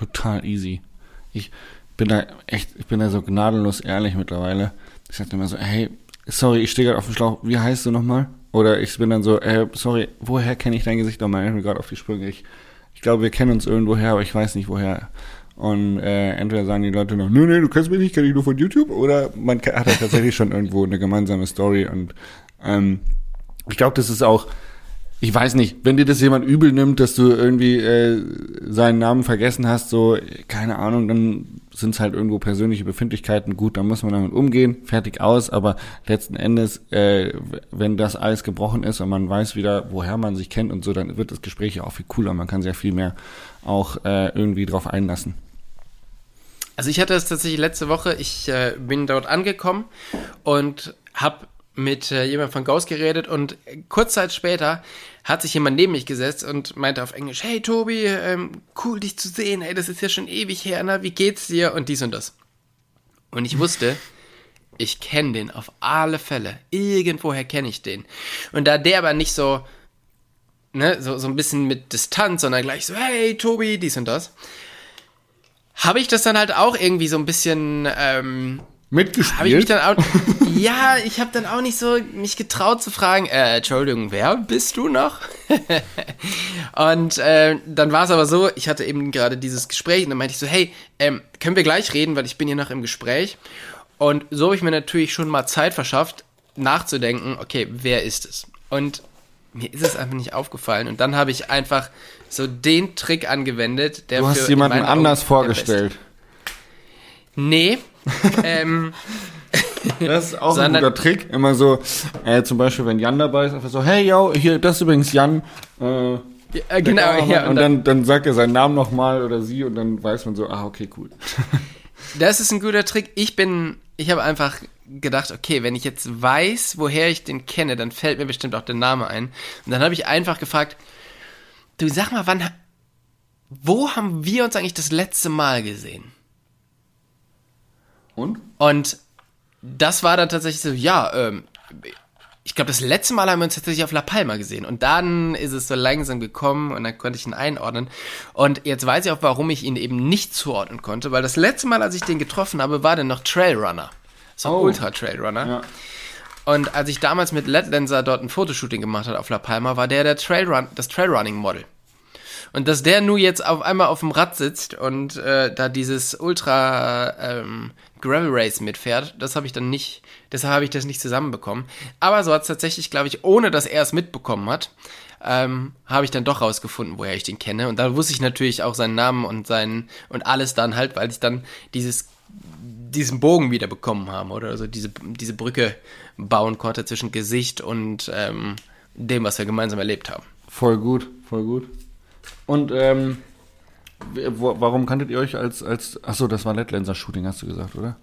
total easy. Ich bin da echt, ich bin da so gnadenlos ehrlich mittlerweile. Ich sag immer so, hey, sorry, ich stehe gerade auf dem Schlauch, wie heißt du nochmal? Oder ich bin dann so, äh, sorry, woher kenne ich dein Gesicht nochmal? Ich bin gerade auf die Sprünge. Ich, ich glaube, wir kennen uns irgendwoher, aber ich weiß nicht woher. Und äh, entweder sagen die Leute noch, nö, nö, du kennst mich nicht, kenn ich nur von YouTube, oder man hat halt tatsächlich schon irgendwo eine gemeinsame Story. Und ähm, ich glaube, das ist auch, ich weiß nicht, wenn dir das jemand übel nimmt, dass du irgendwie äh, seinen Namen vergessen hast, so, keine Ahnung, dann sind es halt irgendwo persönliche Befindlichkeiten. Gut, dann muss man damit umgehen, fertig aus, aber letzten Endes, äh, wenn das Eis gebrochen ist und man weiß wieder, woher man sich kennt und so, dann wird das Gespräch ja auch viel cooler. Man kann sich ja viel mehr auch äh, irgendwie drauf einlassen. Also ich hatte es tatsächlich letzte Woche, ich äh, bin dort angekommen und habe mit äh, jemandem von Ghost geredet und kurz Zeit später hat sich jemand neben mich gesetzt und meinte auf Englisch, hey Tobi, ähm, cool dich zu sehen, hey, das ist ja schon ewig her, na, wie geht's dir? Und dies und das. Und ich wusste, ich kenne den auf alle Fälle. Irgendwoher kenne ich den. Und da der aber nicht so, ne, so, so ein bisschen mit Distanz, sondern gleich so, hey Tobi, dies und das, habe ich das dann halt auch irgendwie so ein bisschen, ähm, Mitgespielt? ich mich dann auch, ja, ich habe dann auch nicht so mich getraut zu fragen, äh, Entschuldigung, wer bist du noch? und äh, dann war es aber so, ich hatte eben gerade dieses Gespräch und dann meinte ich so, hey, ähm, können wir gleich reden, weil ich bin hier noch im Gespräch. Und so habe ich mir natürlich schon mal Zeit verschafft, nachzudenken, okay, wer ist es? Und mir ist es einfach nicht aufgefallen. Und dann habe ich einfach so den Trick angewendet, der du hast jemanden anders Augen vorgestellt. Nee. ähm, Das ist auch ein guter Trick. Immer so, äh, zum Beispiel, wenn Jan dabei ist, einfach so, hey, yo, hier, das ist übrigens Jan. Äh, Ja, äh, genau, ja. Und, dann, dann sagt er seinen Namen nochmal oder sie und dann weiß man so, ah, okay, cool. Das ist ein guter Trick. Ich bin, ich habe einfach gedacht, okay, wenn ich jetzt weiß, woher ich den kenne, dann fällt mir bestimmt auch der Name ein. Und dann habe ich einfach gefragt, du sag mal, wann, wo haben wir uns eigentlich das letzte Mal gesehen? Und? Und das war dann tatsächlich so, ja, ähm, ich glaube, das letzte Mal haben wir uns tatsächlich auf La Palma gesehen. Und dann ist es so langsam gekommen und dann konnte ich ihn einordnen. Und jetzt weiß ich auch, warum ich ihn eben nicht zuordnen konnte, weil das letzte Mal, als ich den getroffen habe, war der noch Trailrunner. So ein Oh. Ultra-Trailrunner. Ja. Und als ich damals mit Letlenser dort ein Fotoshooting gemacht hat auf La Palma, war der, der Trailrun, das Trailrunning-Model. Und dass der nur jetzt auf einmal auf dem Rad sitzt und äh, da dieses Ultra ähm, Gravel Race mitfährt, das habe ich dann nicht, deshalb habe ich das nicht zusammenbekommen. Aber so hat es tatsächlich, glaube ich, ohne dass er es mitbekommen hat, ähm, habe ich dann doch rausgefunden, woher ich den kenne. Und da wusste ich natürlich auch seinen Namen und seinen und alles dann halt, weil ich dann dieses diesen Bogen wieder bekommen haben oder also diese diese Brücke bauen konnte zwischen Gesicht und ähm, dem, was wir gemeinsam erlebt haben. Voll gut, voll gut. Und ähm, wo, warum kanntet ihr euch als, als, achso, das war Letlenser Shooting, hast du gesagt, oder?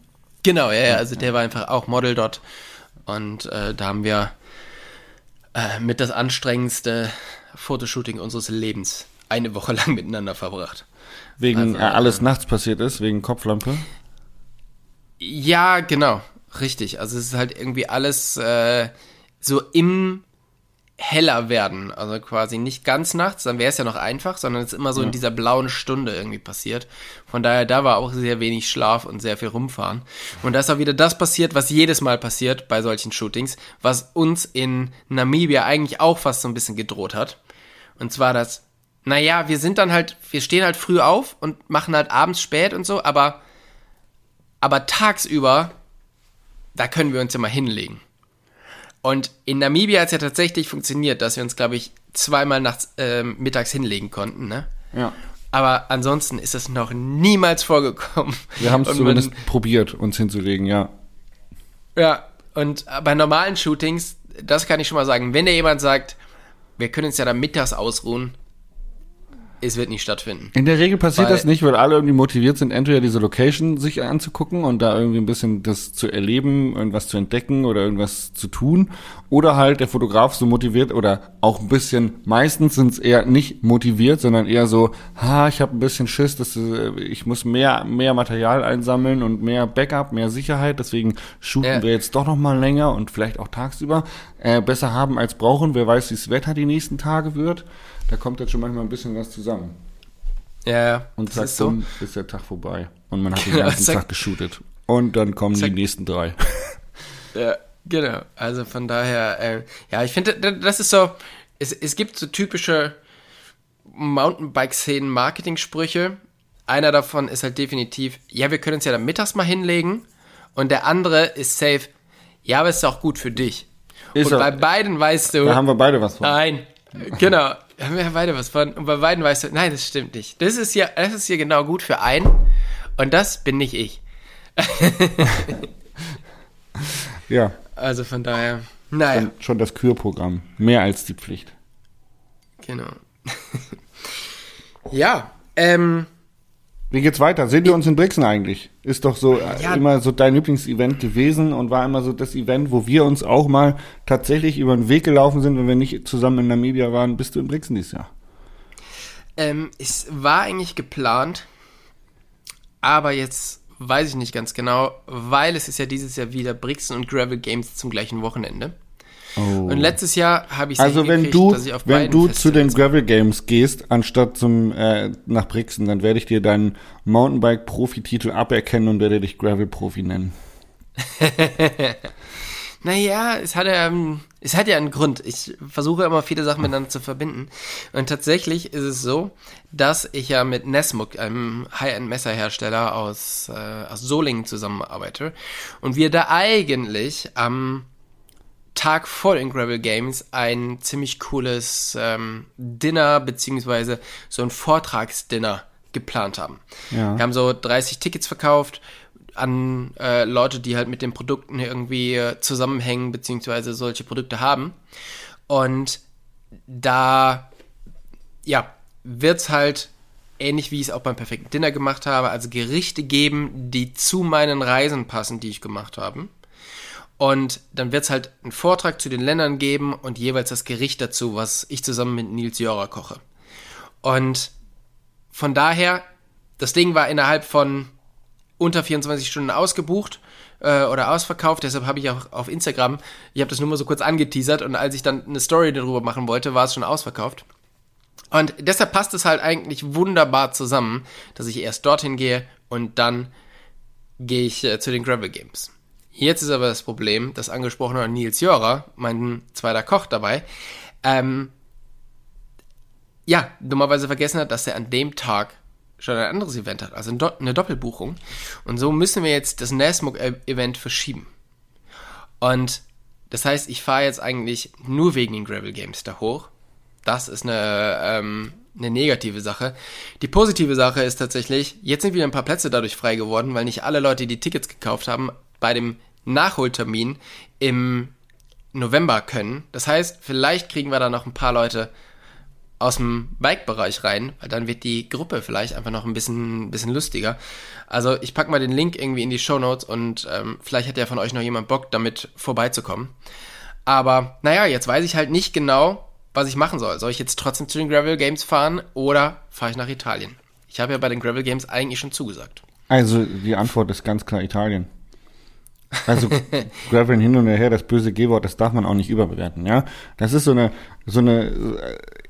Genau, ja, ja, also der war einfach auch Model dort. Und äh, da haben wir äh, mit das anstrengendste Fotoshooting unseres Lebens eine Woche lang miteinander verbracht. Wegen Also, äh, alles nachts passiert ist, wegen Kopflampe. Ja, genau, richtig. Also es ist halt irgendwie alles äh, so im heller werden. Also quasi nicht ganz nachts, dann wäre es ja noch einfach, sondern es ist immer so in dieser blauen Stunde irgendwie passiert. Von daher, da war auch sehr wenig Schlaf und sehr viel rumfahren. Und da ist auch wieder das passiert, was jedes Mal passiert bei solchen Shootings, was uns in Namibia eigentlich auch fast so ein bisschen gedroht hat. Und zwar das, naja, wir sind dann halt, wir stehen halt früh auf und machen halt abends spät und so, aber, aber tagsüber, da können wir uns ja mal hinlegen. Und in Namibia hat es ja tatsächlich funktioniert, dass wir uns, glaube ich, zweimal nachts, ähm, mittags hinlegen konnten, ne? Ja. Aber ansonsten ist es noch niemals vorgekommen. Wir haben es zumindest man- probiert, uns hinzulegen, ja. Ja, und bei normalen Shootings, das kann ich schon mal sagen, wenn dir jemand sagt, wir können uns ja da mittags ausruhen, es wird nicht stattfinden. In der Regel passiert Weil- das nicht, weil alle irgendwie motiviert sind, entweder diese Location sich anzugucken und da irgendwie ein bisschen das zu erleben, irgendwas zu entdecken oder irgendwas zu tun. Oder halt der Fotograf so motiviert oder auch ein bisschen, meistens sind es eher nicht motiviert, sondern eher so, ha, ich habe ein bisschen Schiss, dass, äh, ich muss mehr, mehr Material einsammeln und mehr Backup, mehr Sicherheit, deswegen shooten Ja. wir jetzt doch noch mal länger und vielleicht auch tagsüber. Äh, besser haben als brauchen, wer weiß, wie das Wetter die nächsten Tage wird. Da kommt jetzt schon manchmal ein bisschen was zusammen. Ja, ja. Und zack, ist so. ist der Tag vorbei. Und man hat den Genau, ganzen zack. Tag geshootet. Und dann kommen Zack. die nächsten drei. Ja, genau. Also von daher, äh, ja, ich finde, das ist so, es, es gibt so typische Mountainbike-Szenen-Marketing-Sprüche. Einer davon ist halt definitiv, ja, wir können uns ja dann mittags mal hinlegen. Und der andere ist safe, ja, aber es ist auch gut für dich. Ist und er- bei beiden weißt du, Da haben wir beide was von. nein, genau, haben wir ja beide was von. Und bei beiden weißt du, nein, das stimmt nicht. Das ist ja, das ist hier genau gut für einen. Und das bin nicht ich. Ja, Also von daher, naja. dann schon das Kürprogramm. Mehr als die Pflicht. Genau. ja, ähm, Wie geht's weiter? Sehen wir uns in Brixen eigentlich? Ist doch so äh, Ja. immer so dein Lieblingsevent gewesen und war immer so das Event, wo wir uns auch mal tatsächlich über den Weg gelaufen sind, wenn wir nicht zusammen in Namibia waren. Bist du in Brixen dieses Jahr? ähm, es war eigentlich geplant, aber jetzt weiß ich nicht ganz genau, weil es ist ja dieses Jahr wieder Brixen und Gravel Games zum gleichen Wochenende. Oh. Und letztes Jahr habe ich Also wenn du, dass ich auf wenn du zu den Festivals- Gravel Games gehst, anstatt zum äh, nach Brixen, dann werde ich dir deinen Mountainbike-Profi-Titel aberkennen und werde dich Gravel-Profi nennen. Naja, es hat ja, ähm, es hat ja einen Grund. Ich versuche immer viele Sachen miteinander zu verbinden. Und tatsächlich ist es so, dass ich ja mit Nesmuk, einem High-End-Messerhersteller aus, äh, aus Solingen zusammenarbeite. Und wir da eigentlich am Tag vor den Gravel Games ein ziemlich cooles ähm, Dinner beziehungsweise so ein Vortragsdinner geplant haben. Ja. Wir haben so 30 Tickets verkauft an äh, Leute, die halt mit den Produkten irgendwie äh, zusammenhängen beziehungsweise solche Produkte haben. Und da ja, wird's halt ähnlich wie ich es auch beim perfekten Dinner gemacht habe, also Gerichte geben, die zu meinen Reisen passen, die ich gemacht habe. Und dann wird es halt einen Vortrag zu den Ländern geben und jeweils das Gericht dazu, was ich zusammen mit Nils Jora koche. Und von daher, das Ding war innerhalb von unter 24 Stunden ausgebucht äh, oder ausverkauft. Deshalb habe ich auch auf Instagram, ich habe das nur mal so kurz angeteasert und als ich dann eine Story darüber machen wollte, war es schon ausverkauft. Und deshalb passt es halt eigentlich wunderbar zusammen, dass ich erst dorthin gehe und dann gehe ich äh, zu den Gravel Games. Jetzt ist aber das Problem, das angesprochene Nils Jörer, mein zweiter Koch dabei, ähm, ja, dummerweise vergessen hat, dass er an dem Tag schon ein anderes Event hat, also eine Doppelbuchung. Und so müssen wir jetzt das Nasmog-Event verschieben. Und das heißt, ich fahre jetzt eigentlich nur wegen den Gravel Games da hoch. Das ist eine, ähm, eine negative Sache. Die positive Sache ist tatsächlich, jetzt sind wieder ein paar Plätze dadurch frei geworden, weil nicht alle Leute, die Tickets gekauft haben, bei dem Nachholtermin im November können. Das heißt, vielleicht kriegen wir da noch ein paar Leute aus dem Bike-Bereich rein, weil dann wird die Gruppe vielleicht einfach noch ein bisschen, bisschen lustiger. Also ich packe mal den Link irgendwie in die Show Notes und ähm, vielleicht hat ja von euch noch jemand Bock, damit vorbeizukommen. Aber naja, jetzt weiß ich halt nicht genau, was ich machen soll. Soll ich jetzt trotzdem zu den Gravel Games fahren oder fahre ich nach Italien? Ich habe ja bei den Gravel Games eigentlich schon zugesagt. Also die Antwort ist ganz klar Italien. Also Graveln hin und her, das böse G-Wort, das darf man auch nicht überbewerten, ja. Das ist so eine, so eine,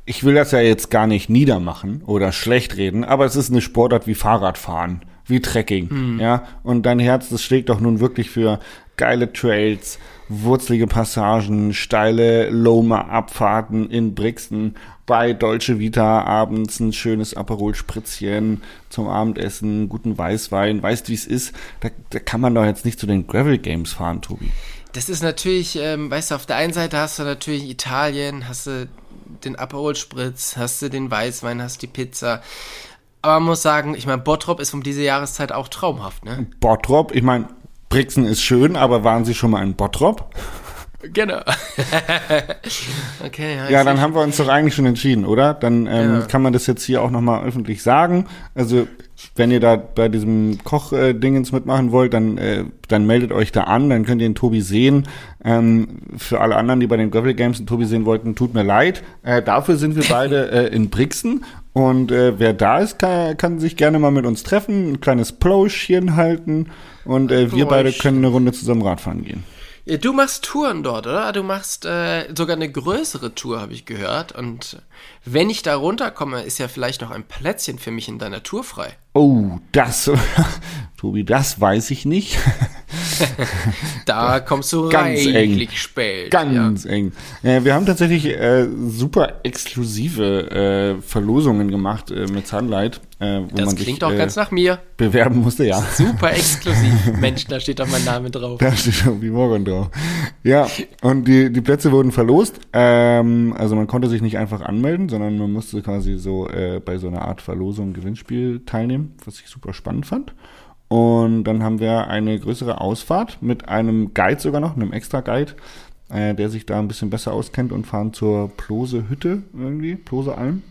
ich will das ja jetzt gar nicht niedermachen oder schlecht reden, aber es ist eine Sportart wie Fahrradfahren, wie Trekking, hm. ja. Und dein Herz, das schlägt doch nun wirklich für geile Trails, wurzelige Passagen, steile Loma-Abfahrten in Brixen, bei Deutsche Vita abends ein schönes Aperol-Spritzchen zum Abendessen, guten Weißwein, weißt wie es ist, da, da kann man doch jetzt nicht zu den Gravel Games fahren, Tobi. Das ist natürlich, ähm, weißt du, auf der einen Seite hast du natürlich Italien, hast du den Aperol-Spritz, hast du den Weißwein, hast die Pizza. Aber man muss sagen, ich meine, Bottrop ist um diese Jahreszeit auch traumhaft, ne? Bottrop, ich meine, Brixen ist schön, aber waren Sie schon mal in Bottrop? Genau. okay. Ja, ja dann haben wir uns doch eigentlich schon entschieden, oder? Dann ähm, ja. kann man das jetzt hier auch nochmal öffentlich sagen. Also wenn ihr da bei diesem Koch-Dingens mitmachen wollt, dann, äh, dann meldet euch da an, dann könnt ihr den Tobi sehen. Ähm, für alle anderen, die bei den Gravel Games den Tobi sehen wollten, tut mir leid. Äh, dafür sind wir beide äh, in Brixen und äh, wer da ist, kann, kann sich gerne mal mit uns treffen, ein kleines Ploschen halten und äh, wir beide können eine Runde zusammen Radfahren gehen. Du machst Touren dort, oder? Du machst äh, sogar eine größere Tour, habe ich gehört. Und wenn ich da runterkomme, ist ja vielleicht noch ein Plätzchen für mich in deiner Tour frei. Oh, das, Tobi, das weiß ich nicht. da kommst du ganz eng. spät. Ganz ja. eng. Äh, wir haben tatsächlich äh, super exklusive äh, Verlosungen gemacht äh, mit Sunlight. Äh, wo das man klingt sich, doch ganz nach mir. Bewerben musste, ja. Super exklusiv. Mensch, da steht doch mein Name drauf. Da steht schon wie morgen drauf. Ja, und die, die Plätze wurden verlost. Ähm, also man konnte sich nicht einfach anmelden, sondern man musste quasi so äh, bei so einer Art Verlosung, Gewinnspiel teilnehmen, was ich super spannend fand. Und dann haben wir eine größere Ausfahrt mit einem Guide sogar noch, einem extra Guide, äh, der sich da ein bisschen besser auskennt und fahren zur Plose Hütte irgendwie, Plose Alm.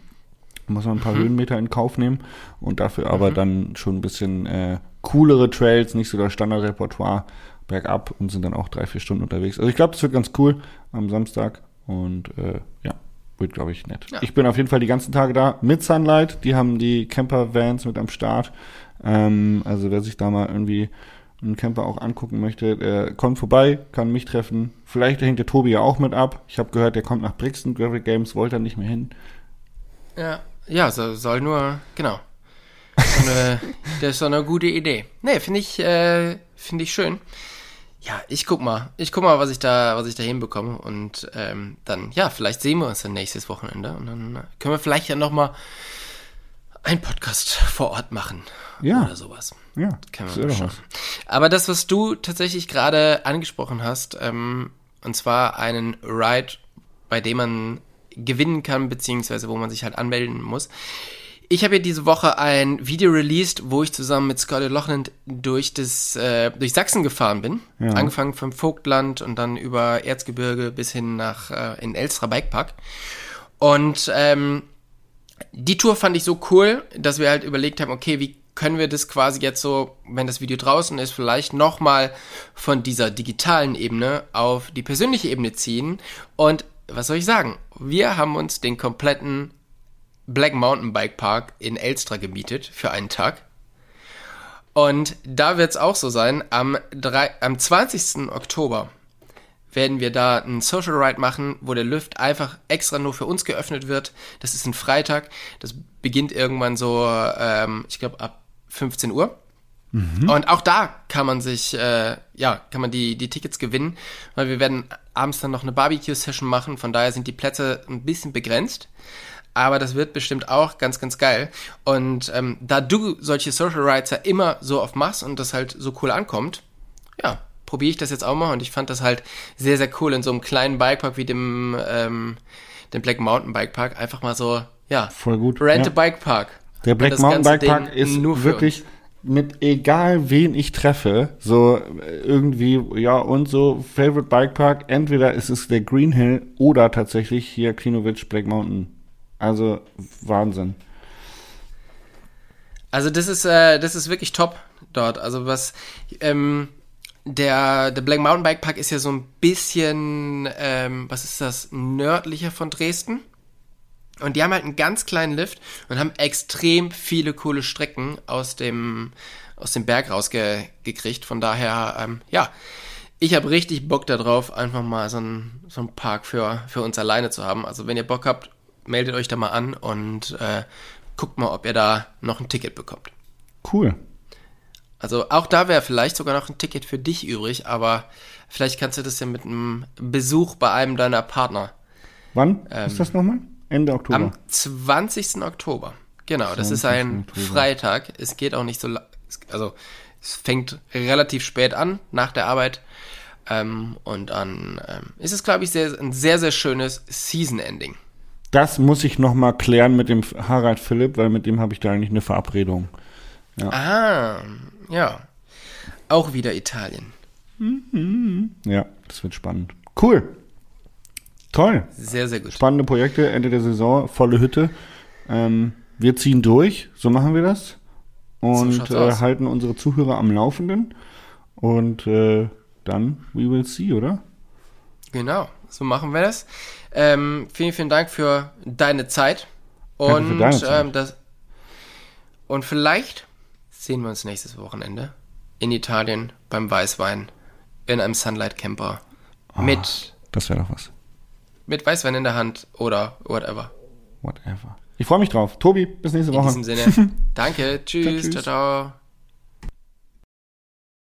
Muss man ein paar mhm. Höhenmeter in Kauf nehmen und dafür aber mhm. dann schon ein bisschen äh, coolere Trails, nicht so das Standardrepertoire bergab und sind dann auch drei, vier Stunden unterwegs. Also ich glaube, das wird ganz cool am Samstag und äh, ja, wird, glaube ich, nett. Ja. Ich bin auf jeden Fall die ganzen Tage da mit Sunlight. Die haben die Camper-Vans mit am Start. Ähm, also wer sich da mal irgendwie einen Camper auch angucken möchte, der kommt vorbei, kann mich treffen. Vielleicht hängt der Tobi ja auch mit ab. Ich habe gehört, der kommt nach Brixton. Gravel Games wollte er nicht mehr hin. Ja, ja, so, soll nur, genau. So eine, das ist so eine gute Idee. Nee, finde ich, äh, finde ich schön. Ja, ich guck mal. Ich guck mal, was ich da, was ich da hinbekomme. Und ähm, dann, ja, vielleicht sehen wir uns dann nächstes Wochenende. Und dann können wir vielleicht ja nochmal einen Podcast vor Ort machen. Ja. Oder sowas. Ja. Können wir mal. Aber das, was du tatsächlich gerade angesprochen hast, ähm, und zwar einen Ride, bei dem man gewinnen kann, beziehungsweise wo man sich halt anmelden muss. Ich habe ja diese Woche ein Video released, wo ich zusammen mit Scotty Lochland durch das äh, durch Sachsen gefahren bin, ja. angefangen vom Vogtland und dann über Erzgebirge bis hin nach äh, in Elstra Bikepark. Und ähm, die Tour fand ich so cool, dass wir halt überlegt haben, okay, wie können wir das quasi jetzt so, wenn das Video draußen ist, vielleicht nochmal von dieser digitalen Ebene auf die persönliche Ebene ziehen. Und was soll ich sagen? Wir haben uns den kompletten Black Mountain Bike Park in Elstra gemietet für einen Tag. Und da wird es auch so sein, am, 3, am 20. Oktober werden wir da einen Social Ride machen, wo der Lift einfach extra nur für uns geöffnet wird. Das ist ein Freitag. Das beginnt irgendwann so, ähm, ich glaube, ab 15 Uhr. Mhm. Und auch da kann man sich, äh, ja, kann man die, die Tickets gewinnen, weil wir werden abends dann noch eine Barbecue-Session machen. Von daher sind die Plätze ein bisschen begrenzt. Aber das wird bestimmt auch ganz, ganz geil. Und ähm, da du solche Social Rides ja immer so oft machst und das halt so cool ankommt, ja, probiere ich das jetzt auch mal. Und ich fand das halt sehr, sehr cool in so einem kleinen Bikepark wie dem, ähm, dem Black Mountain Bikepark. Einfach mal so, ja, voll gut. Rent ja. a Bikepark. Der Black Mountain Bikepark ist wirklich mit egal wen ich treffe, so äh, irgendwie, ja, und so Favorite Bikepark, entweder ist es der Green Hill oder tatsächlich hier Klinovich Black Mountain. Also Wahnsinn. Also das ist, äh, das ist wirklich top dort. Also was, ähm, der, der Black Mountain Bike Park ist ja so ein bisschen, ähm, was ist das, nördlicher von Dresden. Und die haben halt einen ganz kleinen Lift und haben extrem viele coole Strecken aus dem, aus dem Berg rausgekriegt. Von daher, ähm, ja, ich habe richtig Bock darauf, einfach mal so einen, so einen Park für, für uns alleine zu haben. Also wenn ihr Bock habt, meldet euch da mal an und äh, guckt mal, ob ihr da noch ein Ticket bekommt. Cool. Also auch da wäre vielleicht sogar noch ein Ticket für dich übrig, aber vielleicht kannst du das ja mit einem Besuch bei einem deiner Partner. Wann ähm, ist das nochmal? Ende Oktober. Am 20. Oktober. Genau, das ist ein Oktober. Freitag. Es geht auch nicht so, also es fängt relativ spät an, nach der Arbeit. Ähm, und dann ähm, ist es, glaube ich, sehr, ein sehr, sehr schönes Season-Ending. Das muss ich nochmal klären mit dem Harald Philipp, weil mit dem habe ich da eigentlich eine Verabredung. Ja. Ah, ja. Auch wieder Italien. Ja, das wird spannend. Cool. Toll. Sehr, sehr gut. Spannende Projekte, Ende der Saison, volle Hütte. Ähm, wir ziehen durch, so machen wir das. Und so äh, halten unsere Zuhörer am Laufenden. Und äh, dann, we will see, oder? Genau, so machen wir das. Ähm, vielen, vielen Dank für deine Zeit. Und, deine Zeit. Ähm, das, und vielleicht sehen wir uns nächstes Wochenende in Italien beim Weißwein in einem Sunlight Camper oh, mit. Das wäre doch was mit Weißwein in der Hand oder whatever. Whatever. Ich freue mich drauf. Tobi, bis nächste Woche. In diesem Sinne. Danke. tschüss. ciao. ciao. ciao.